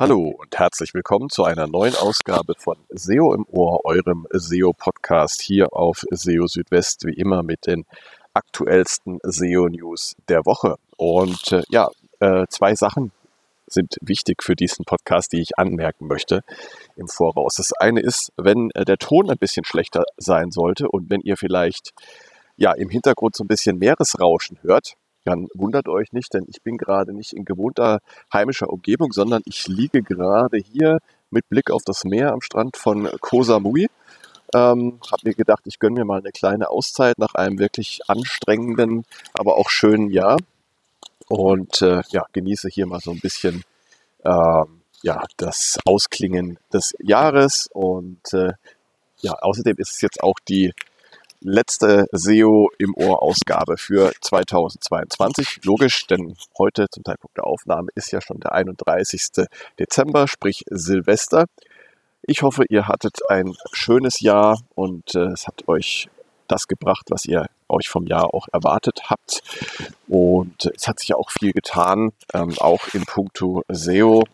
Hallo und herzlich willkommen zu einer neuen Ausgabe von SEO im Ohr, eurem SEO-Podcast hier auf SEO Südwest, wie immer mit den aktuellsten SEO-News der Woche. Und äh, ja, äh, zwei Sachen sind wichtig für diesen Podcast, die ich anmerken möchte im Voraus. Das eine ist, wenn äh, der Ton ein bisschen schlechter sein sollte und wenn ihr vielleicht ja im Hintergrund so ein bisschen Meeresrauschen hört, dann wundert euch nicht, denn ich bin gerade nicht in gewohnter heimischer Umgebung, sondern ich liege gerade hier mit Blick auf das Meer am Strand von Koh Samui. Ähm, habe mir gedacht, ich gönne mir mal eine kleine Auszeit nach einem wirklich anstrengenden, aber auch schönen Jahr und äh, ja, genieße hier mal so ein bisschen äh, ja, das Ausklingen des Jahres und äh, ja, außerdem ist es jetzt auch die letzte SEO im Ohr Ausgabe für 2022. Logisch, denn heute zum Zeitpunkt der Aufnahme ist ja schon der 31. Dezember, sprich Silvester. Ich hoffe, ihr hattet ein schönes Jahr und äh, es hat euch das gebracht, was ihr euch vom Jahr auch erwartet habt. Und es hat sich ja auch viel getan, ähm, auch in puncto SEO.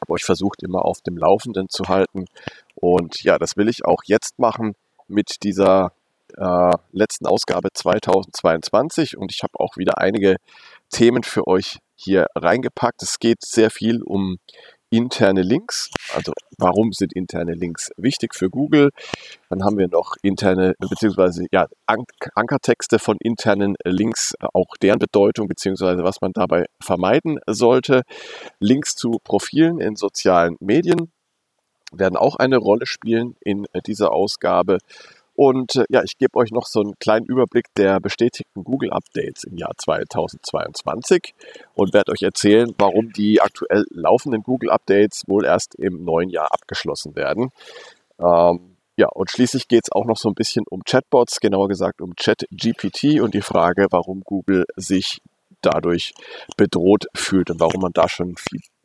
Habe euch versucht, immer auf dem Laufenden zu halten. Und ja, das will ich auch jetzt machen mit dieser äh, letzten Ausgabe 2022 und ich habe auch wieder einige Themen für euch hier reingepackt. Es geht sehr viel um interne Links. Also warum sind interne Links wichtig für Google? Dann haben wir noch interne beziehungsweise ja, Ankertexte von internen Links, auch deren Bedeutung beziehungsweise was man dabei vermeiden sollte. Links zu Profilen in sozialen Medien werden auch eine Rolle spielen in dieser Ausgabe. Und äh, ja, ich gebe euch noch so einen kleinen Überblick der bestätigten Google-Updates im Jahr 2022 und werde euch erzählen, warum die aktuell laufenden Google-Updates wohl erst im neuen Jahr abgeschlossen werden. Ähm, ja, und schließlich geht es auch noch so ein bisschen um Chatbots, genauer gesagt um ChatGPT und die Frage, warum Google sich dadurch bedroht fühlt und warum man da schon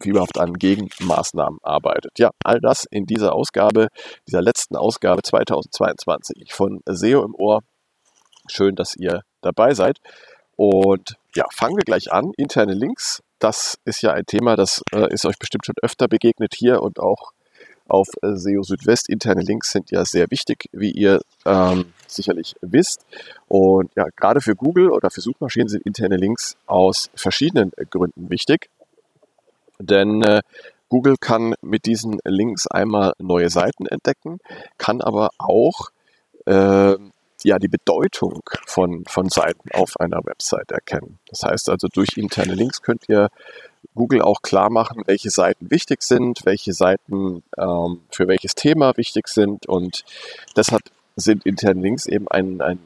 viel, fieberhaft an Gegenmaßnahmen arbeitet. Ja, all das in dieser Ausgabe, dieser letzten Ausgabe 2022 von SEO im Ohr. Schön, dass ihr dabei seid. Und ja, fangen wir gleich an. Interne Links, das ist ja ein Thema, das äh, ist euch bestimmt schon öfter begegnet hier und auch auf äh, SEO Südwest. Interne Links sind ja sehr wichtig, wie ihr ähm, sicherlich wisst. Und ja, gerade für Google oder für Suchmaschinen sind interne Links aus verschiedenen Gründen wichtig. Denn äh, Google kann mit diesen Links einmal neue Seiten entdecken, kann aber auch äh, ja, die Bedeutung von, von Seiten auf einer Website erkennen. Das heißt also, durch interne Links könnt ihr Google auch klar machen, welche Seiten wichtig sind, welche Seiten ähm, für welches Thema wichtig sind. Und deshalb sind interne Links eben ein, ein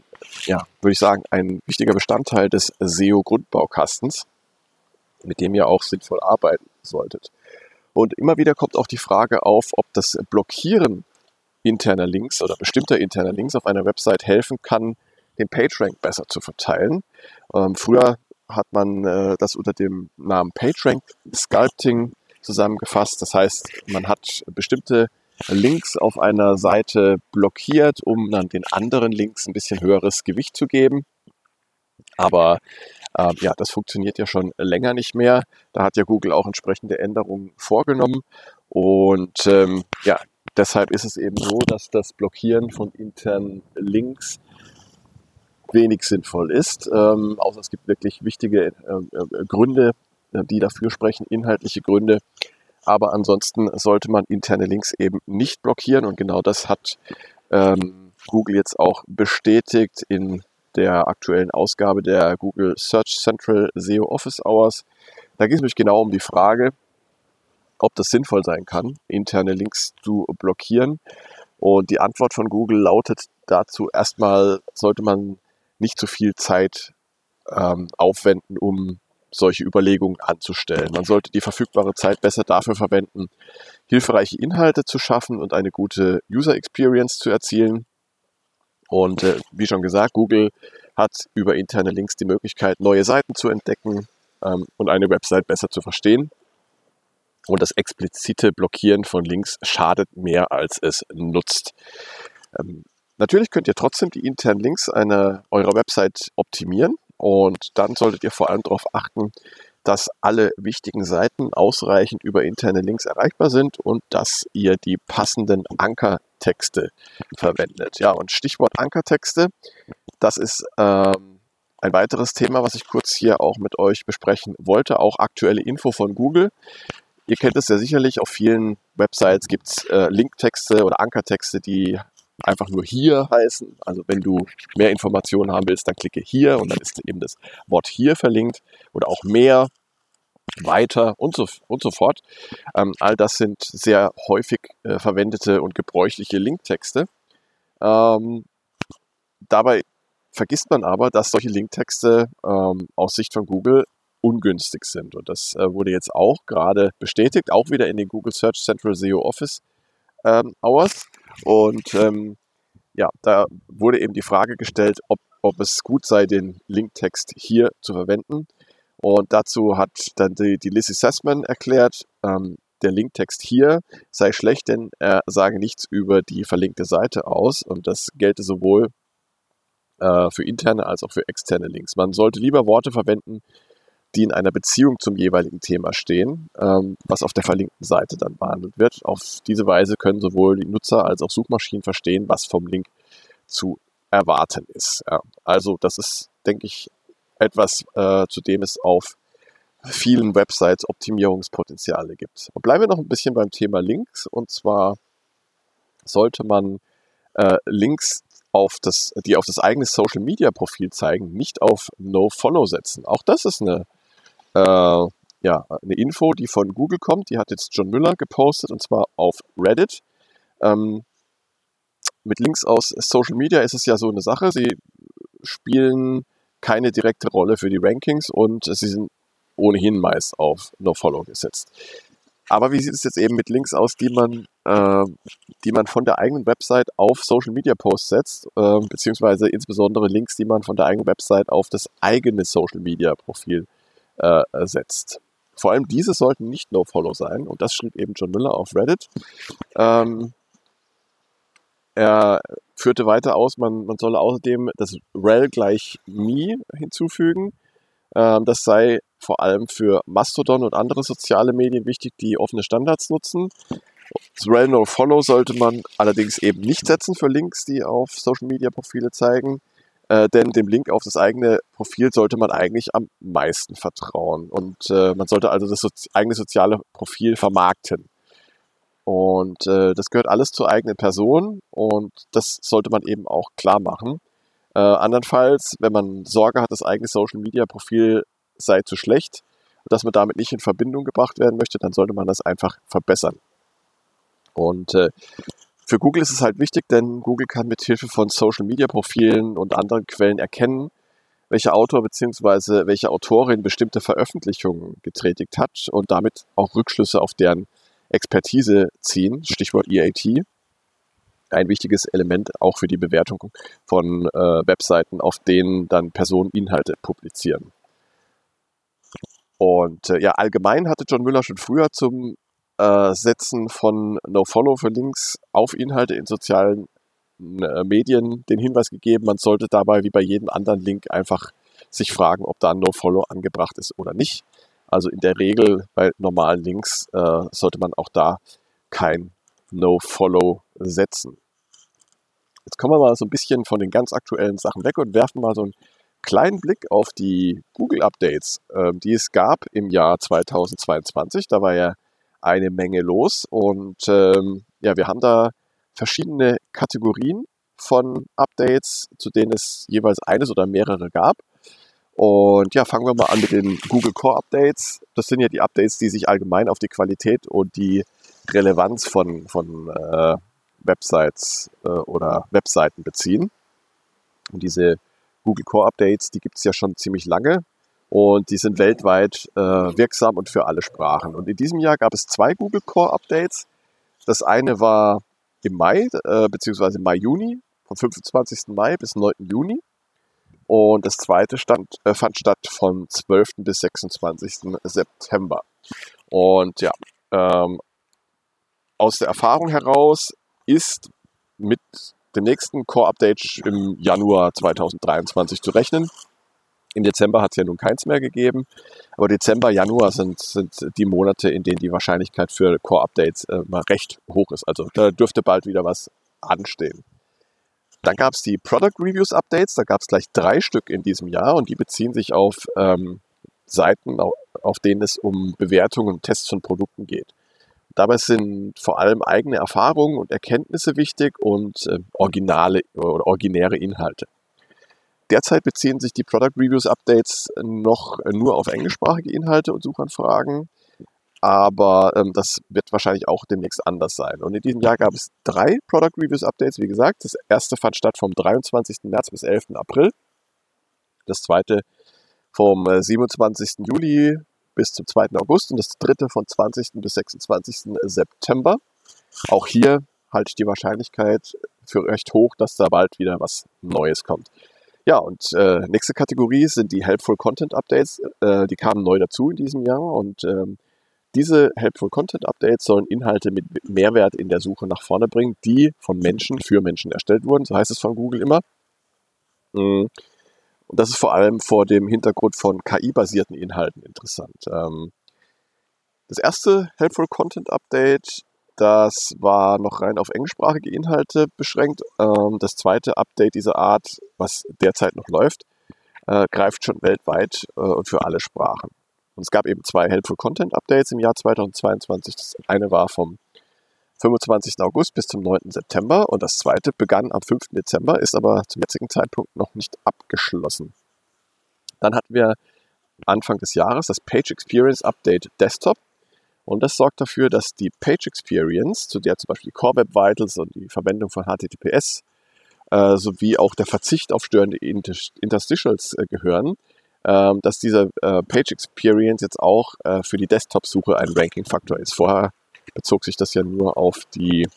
ja, würde ich sagen, ein wichtiger Bestandteil des SEO-Grundbaukastens, mit dem ihr auch sinnvoll arbeiten solltet. Und immer wieder kommt auch die Frage auf, ob das Blockieren interner Links oder bestimmter interner Links auf einer Website helfen kann, den PageRank besser zu verteilen. Ähm, früher hat man äh, das unter dem Namen PageRank Sculpting zusammengefasst. Das heißt, man hat bestimmte Links auf einer Seite blockiert, um dann den anderen Links ein bisschen höheres Gewicht zu geben. Aber äh, ja, das funktioniert ja schon länger nicht mehr. Da hat ja Google auch entsprechende Änderungen vorgenommen. Und ähm, ja, deshalb ist es eben so, dass das Blockieren von internen Links wenig sinnvoll ist, ähm, außer es gibt wirklich wichtige äh, äh, Gründe, äh, die dafür sprechen, inhaltliche Gründe. Aber ansonsten sollte man interne Links eben nicht blockieren und genau das hat ähm, Google jetzt auch bestätigt in der aktuellen Ausgabe der Google Search Central SEO Office Hours. Da geht es mich genau um die Frage, ob das sinnvoll sein kann, interne Links zu blockieren. Und die Antwort von Google lautet dazu erstmal, sollte man nicht zu viel Zeit ähm, aufwenden, um solche Überlegungen anzustellen. Man sollte die verfügbare Zeit besser dafür verwenden, hilfreiche Inhalte zu schaffen und eine gute User Experience zu erzielen. Und äh, wie schon gesagt, Google hat über interne Links die Möglichkeit, neue Seiten zu entdecken ähm, und eine Website besser zu verstehen. Und das explizite Blockieren von Links schadet mehr, als es nutzt. Ähm, natürlich könnt ihr trotzdem die internen Links einer eurer Website optimieren und dann solltet ihr vor allem darauf achten, dass alle wichtigen Seiten ausreichend über interne Links erreichbar sind und dass ihr die passenden Ankertexte verwendet. Ja, und Stichwort Ankertexte, das ist ähm, ein weiteres Thema, was ich kurz hier auch mit euch besprechen wollte, auch aktuelle Info von Google. Ihr kennt es ja sicherlich, auf vielen Websites gibt es äh, Linktexte oder Ankertexte, die einfach nur hier heißen. Also wenn du mehr Informationen haben willst, dann klicke hier und dann ist eben das Wort hier verlinkt oder auch mehr, weiter und so, und so fort. Ähm, all das sind sehr häufig äh, verwendete und gebräuchliche Linktexte. Ähm, dabei vergisst man aber, dass solche Linktexte ähm, aus Sicht von Google ungünstig sind. Und das äh, wurde jetzt auch gerade bestätigt, auch wieder in den Google Search Central SEO Office ähm, Hours. Und ähm, ja, da wurde eben die Frage gestellt, ob, ob es gut sei, den Linktext hier zu verwenden. Und dazu hat dann die, die Lizzie Sussman erklärt, ähm, der Linktext hier sei schlecht, denn er sage nichts über die verlinkte Seite aus. Und das gelte sowohl äh, für interne als auch für externe Links. Man sollte lieber Worte verwenden, die in einer Beziehung zum jeweiligen Thema stehen, ähm, was auf der verlinkten Seite dann behandelt wird. Auf diese Weise können sowohl die Nutzer als auch Suchmaschinen verstehen, was vom Link zu erwarten ist. Ja, also das ist, denke ich, etwas, äh, zu dem es auf vielen Websites Optimierungspotenziale gibt. Und bleiben wir noch ein bisschen beim Thema Links. Und zwar sollte man äh, Links auf das, die auf das eigene Social Media Profil zeigen, nicht auf No Follow setzen. Auch das ist eine äh, ja, eine Info, die von Google kommt. Die hat jetzt John Müller gepostet und zwar auf Reddit. Ähm, mit Links aus Social Media ist es ja so eine Sache. Sie spielen keine direkte Rolle für die Rankings und sie sind ohnehin meist auf No-Follow gesetzt. Aber wie sieht es jetzt eben mit Links aus, die man, äh, die man von der eigenen Website auf Social Media Posts setzt, äh, beziehungsweise insbesondere Links, die man von der eigenen Website auf das eigene Social Media Profil äh, setzt. Vor allem diese sollten nicht No-Follow sein und das schrieb eben John Miller auf Reddit. Ähm, er führte weiter aus, man, man solle außerdem das rel gleich me hinzufügen. Ähm, das sei vor allem für Mastodon und andere soziale Medien wichtig, die offene Standards nutzen. Das rel no follow sollte man allerdings eben nicht setzen für Links, die auf Social Media Profile zeigen. Äh, denn dem Link auf das eigene Profil sollte man eigentlich am meisten vertrauen. Und äh, man sollte also das Sozi eigene soziale Profil vermarkten. Und äh, das gehört alles zur eigenen Person und das sollte man eben auch klar machen. Äh, andernfalls, wenn man Sorge hat, das eigene Social Media Profil sei zu schlecht und dass man damit nicht in Verbindung gebracht werden möchte, dann sollte man das einfach verbessern. Und äh, für Google ist es halt wichtig, denn Google kann mit Hilfe von Social Media Profilen und anderen Quellen erkennen, welcher Autor bzw. welche Autorin bestimmte Veröffentlichungen getätigt hat und damit auch Rückschlüsse auf deren Expertise ziehen, Stichwort EAT. Ein wichtiges Element auch für die Bewertung von äh, Webseiten, auf denen dann Personen Inhalte publizieren. Und äh, ja, allgemein hatte John Müller schon früher zum äh, Setzen von No-Follow für Links auf Inhalte in sozialen äh, Medien den Hinweis gegeben, man sollte dabei wie bei jedem anderen Link einfach sich fragen, ob da ein No-Follow angebracht ist oder nicht. Also in der Regel bei normalen Links äh, sollte man auch da kein No-Follow setzen. Jetzt kommen wir mal so ein bisschen von den ganz aktuellen Sachen weg und werfen mal so einen kleinen Blick auf die Google-Updates, äh, die es gab im Jahr 2022. Da war ja eine Menge los. Und ähm, ja, wir haben da verschiedene Kategorien von Updates, zu denen es jeweils eines oder mehrere gab. Und ja, fangen wir mal an mit den Google Core Updates. Das sind ja die Updates, die sich allgemein auf die Qualität und die Relevanz von, von äh, Websites äh, oder Webseiten beziehen. Und diese Google Core Updates, die gibt es ja schon ziemlich lange und die sind weltweit äh, wirksam und für alle Sprachen. Und in diesem Jahr gab es zwei Google Core Updates. Das eine war im Mai, äh, beziehungsweise Mai, Juni, vom 25. Mai bis 9. Juni. Und das zweite stand, äh, fand statt von 12. bis 26. September. Und ja, ähm, aus der Erfahrung heraus ist mit dem nächsten Core-Update im Januar 2023 zu rechnen. Im Dezember hat es ja nun keins mehr gegeben, aber Dezember, Januar sind, sind die Monate, in denen die Wahrscheinlichkeit für Core-Updates äh, mal recht hoch ist. Also da dürfte bald wieder was anstehen. Dann gab es die Product Reviews Updates, da gab es gleich drei Stück in diesem Jahr und die beziehen sich auf ähm, Seiten, auf, denen es um Bewertungen und Tests von Produkten geht. Dabei sind vor allem eigene Erfahrungen und Erkenntnisse wichtig und äh, originale oder originäre Inhalte. Derzeit beziehen sich die Product Reviews Updates noch nur auf englischsprachige Inhalte und Suchanfragen, aber ähm, das wird wahrscheinlich auch demnächst anders sein. Und in diesem Jahr gab es drei Product Reviews Updates, wie gesagt. Das erste fand statt vom 23. März bis 11. April. Das zweite vom 27. Äh, Juli bis zum 2. August und das dritte von 20. bis 26. September. Auch hier halte ich die Wahrscheinlichkeit für recht hoch, dass da bald wieder was Neues kommt. Ja, und äh, nächste Kategorie sind die Helpful Content Updates. Äh, die kamen neu dazu in diesem Jahr und ähm, diese Helpful Content Updates sollen Inhalte mit Mehrwert in der Suche nach vorne bringen, die von Menschen für Menschen erstellt wurden. So heißt es von Google immer. Mhm. Und das ist vor allem vor dem Hintergrund von KI-basierten Inhalten interessant. Ähm, das erste Helpful Content Update das war noch rein auf englischsprachige Inhalte beschränkt. Ähm, das zweite Update dieser Art, was derzeit noch läuft, äh, greift schon weltweit äh, und für alle Sprachen. Und es gab eben zwei Helpful Content Updates im Jahr 2022. Das eine war vom 25. August bis zum 9. September und das zweite begann am 5. Dezember, ist aber zum jetzigen Zeitpunkt noch nicht abgeschlossen. Dann hatten wir Anfang des Jahres das Page Experience Update Desktop. Und das sorgt dafür, dass die Page Experience, zu der zum Beispiel die Core Web Vitals und die Verwendung von HTTPS äh, sowie auch der Verzicht auf störende Interstitials äh, gehören, äh, dass diese äh, Page Experience jetzt auch äh, für die Desktop-Suche ein Ranking-Faktor ist. Vorher bezog sich das ja nur auf die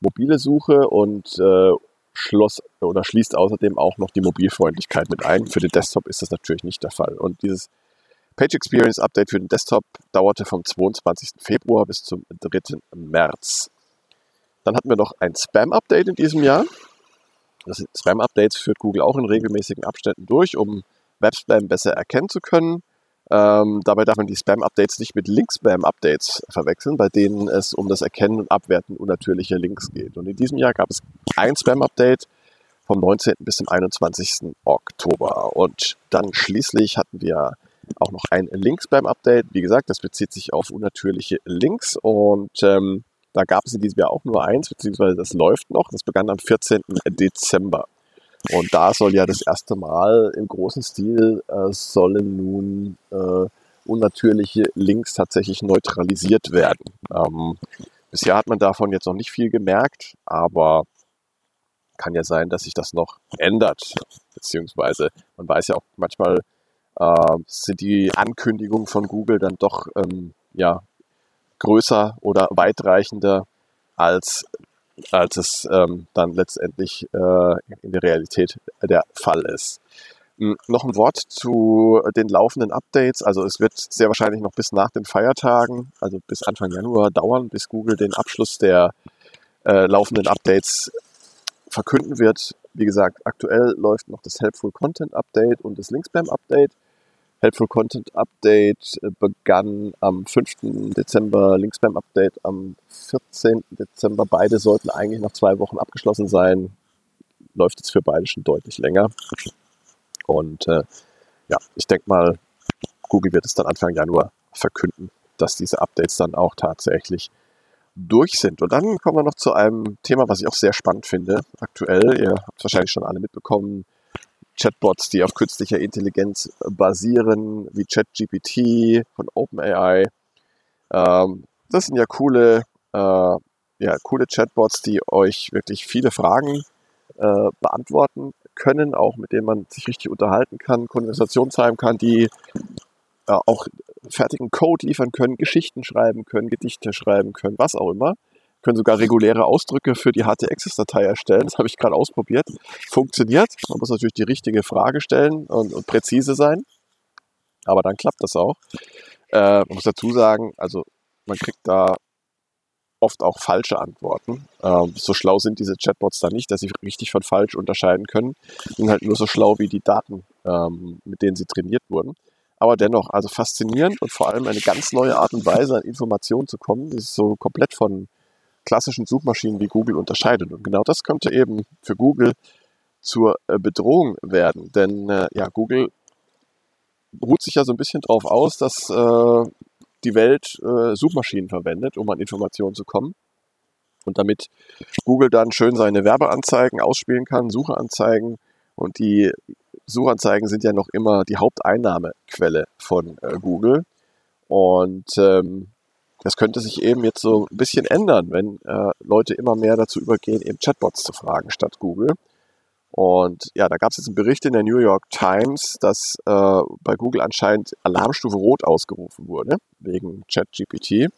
mobile Suche und äh, schloss oder schließt außerdem auch noch die Mobilfreundlichkeit mit ein. Für den Desktop ist das natürlich nicht der Fall. Und dieses Page Experience Update für den Desktop dauerte vom 22. Februar bis zum 3. März. Dann hatten wir noch ein Spam-Update in diesem Jahr. Das Spam-Updates führt Google auch in regelmäßigen Abständen durch, um Web-Spam besser erkennen zu können. Ähm, dabei darf man die Spam-Updates nicht mit Link-Spam-Updates verwechseln, bei denen es um das Erkennen und Abwerten unnatürlicher Links geht. Und in diesem Jahr gab es ein Spam-Update vom 19. bis zum 21. Oktober. Und dann schließlich hatten wir auch noch ein Link-Spam-Update. Wie gesagt, das bezieht sich auf unnatürliche Links und ähm, da gab es in diesem Jahr auch nur eins, beziehungsweise das läuft noch. Das begann am 14. Dezember. Und da soll ja das erste Mal im großen Stil äh, sollen nun äh, unnatürliche Links tatsächlich neutralisiert werden. Ähm, bisher hat man davon jetzt noch nicht viel gemerkt, aber kann ja sein, dass sich das noch ändert. Beziehungsweise man weiß ja auch manchmal, äh, sind die Ankündigungen von Google dann doch ähm, ja, größer oder weitreichender, als, als es ähm, dann letztendlich äh, in der Realität der Fall ist. Hm, noch ein Wort zu den laufenden Updates. Also es wird sehr wahrscheinlich noch bis nach den Feiertagen, also bis Anfang Januar dauern, bis Google den Abschluss der äh, laufenden Updates verkünden wird. Wie gesagt, aktuell läuft noch das Helpful Content Update und das Linkspam Update. Helpful Content Update äh, begann am 5. Dezember, Linkspam Update am 14. Dezember. Beide sollten eigentlich nach zwei Wochen abgeschlossen sein. Läuft jetzt für beide schon deutlich länger. Und äh, ja, ich denke mal, Google wird es dann Anfang Januar verkünden, dass diese Updates dann auch tatsächlich durch sind. Und dann kommen wir noch zu einem Thema, was ich auch sehr spannend finde. Aktuell, ihr habt es wahrscheinlich schon alle mitbekommen, Chatbots, die auf künstlicher Intelligenz basieren, wie ChatGPT von OpenAI. Ähm, das sind ja coole, äh, ja, coole Chatbots, die euch wirklich viele Fragen äh, beantworten können, auch mit denen man sich richtig unterhalten kann, Konversationen treiben kann, die äh, auch fertigen Code liefern können, Geschichten schreiben können, Gedichte schreiben können, was auch immer können sogar reguläre Ausdrücke für die HT-Access-Datei erstellen. Das habe ich gerade ausprobiert. Funktioniert. Man muss natürlich die richtige Frage stellen und, und präzise sein. Aber dann klappt das auch. Äh, man muss dazu sagen, also man kriegt da oft auch falsche Antworten. Ähm, so schlau sind diese Chatbots da nicht, dass sie richtig von falsch unterscheiden können. Sind halt nur so schlau wie die Daten, ähm, mit denen sie trainiert wurden. Aber dennoch, also faszinierend und vor allem eine ganz neue Art und Weise an Informationen zu kommen, sich so komplett von klassischen Suchmaschinen wie Google unterscheidet. Und genau das könnte eben für Google zur äh, Bedrohung werden. Denn äh, ja, Google ruht sich ja so ein bisschen darauf aus, dass äh, die Welt äh, Suchmaschinen verwendet, um an Informationen zu kommen. Und damit Google dann schön seine Werbeanzeigen ausspielen kann, Suchanzeigen. Und die Suchanzeigen sind ja noch immer die Haupteinnahmequelle von äh, Google. Und ähm, das könnte sich eben jetzt so ein bisschen ändern, wenn äh, Leute immer mehr dazu übergehen, eben Chatbots zu fragen statt Google. Und ja, da gab es jetzt einen Bericht in der New York Times, dass äh, bei Google anscheinend Alarmstufe Rot ausgerufen wurde, wegen ChatGPT.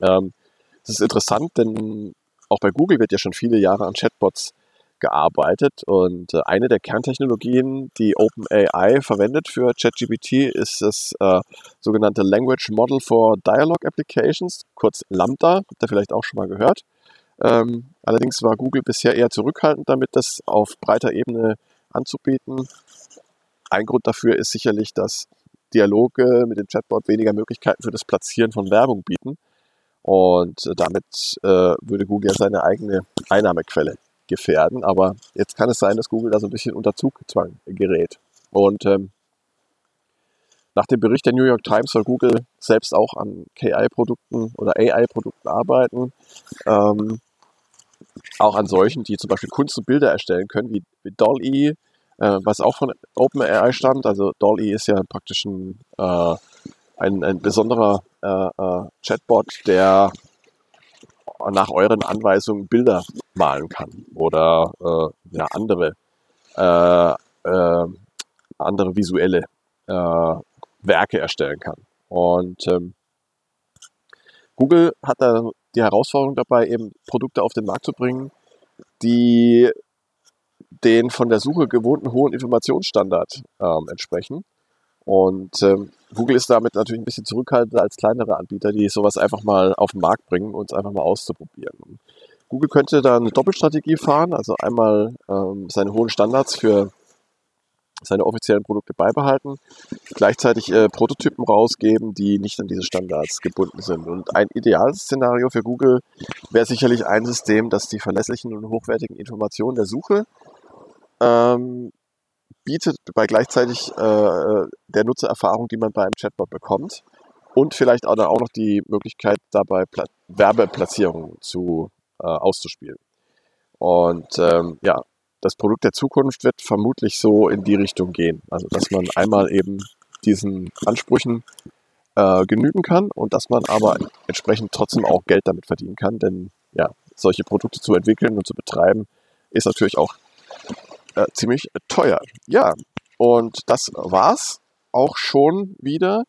Ähm, das ist interessant, denn auch bei Google wird ja schon viele Jahre an Chatbots gearbeitet und äh, eine der Kerntechnologien, die OpenAI verwendet für ChatGPT, ist das äh, sogenannte Language Model for Dialogue Applications, kurz Lambda, habt ihr vielleicht auch schon mal gehört. Ähm, allerdings war Google bisher eher zurückhaltend damit, das auf breiter Ebene anzubieten. Ein Grund dafür ist sicherlich, dass Dialoge mit dem Chatbot weniger Möglichkeiten für das Platzieren von Werbung bieten. Und damit äh, würde Google ja seine eigene Einnahmequelle gefährden. Aber jetzt kann es sein, dass Google da so ein bisschen unter Zugzwang gerät. Und ähm, nach dem Bericht der New York Times soll Google selbst auch an KI-Produkten oder AI-Produkten arbeiten. Ähm, auch an solchen, die zum Beispiel Kunst und Bilder erstellen können, wie, wie DALL-E, äh, was auch von OpenAI stammt. Also DALL-E ist ja praktisch ein, äh, ein, ein besonderer äh, äh Chatbot, der nach euren Anweisungen Bilder malen kann oder äh, ja, andere, äh, andere visuelle Werke erstellen kann. Und ähm, Google hat da die Herausforderung dabei, eben Produkte auf den Markt zu bringen, die den von der Suche gewohnten hohen Informationsstandard ähm, entsprechen. Und ähm, Google ist damit natürlich ein bisschen zurückhaltender als kleinere Anbieter, die sowas einfach mal auf den Markt bringen und es einfach mal auszuprobieren. Google könnte da eine Doppelstrategie fahren, also einmal ähm, seine hohen Standards für seine offiziellen Produkte beibehalten, gleichzeitig äh, Prototypen rausgeben, die nicht an diese Standards gebunden sind. Und ein Idealszenario für Google wäre sicherlich ein System, das die verlässlichen und hochwertigen Informationen der Suche ähm, bietet, bei gleichzeitig äh, der Nutzererfahrung, die man bei einem Chatbot bekommt. Und vielleicht auch, auch noch die Möglichkeit, dabei Pla Werbeplatzierungen zu, äh, auszuspielen. Und ähm, ja, das Produkt der Zukunft wird vermutlich so in die Richtung gehen. Also, dass man einmal eben diesen Ansprüchen äh, genügen kann und dass man aber entsprechend trotzdem auch Geld damit verdienen kann. Denn ja, solche Produkte zu entwickeln und zu betreiben, ist natürlich auch äh, ziemlich teuer. Ja, und das war's auch schon wieder.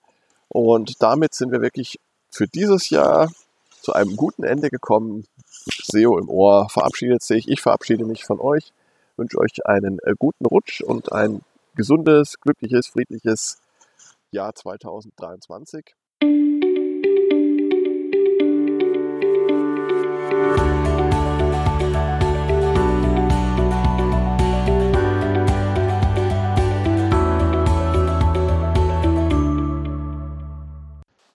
Und damit sind wir wirklich für dieses Jahr zu einem guten Ende gekommen. SEO im Ohr verabschiedet sich. Ich verabschiede mich von euch wünsche euch einen äh, guten Rutsch und ein gesundes, glückliches, friedliches Jahr 2023.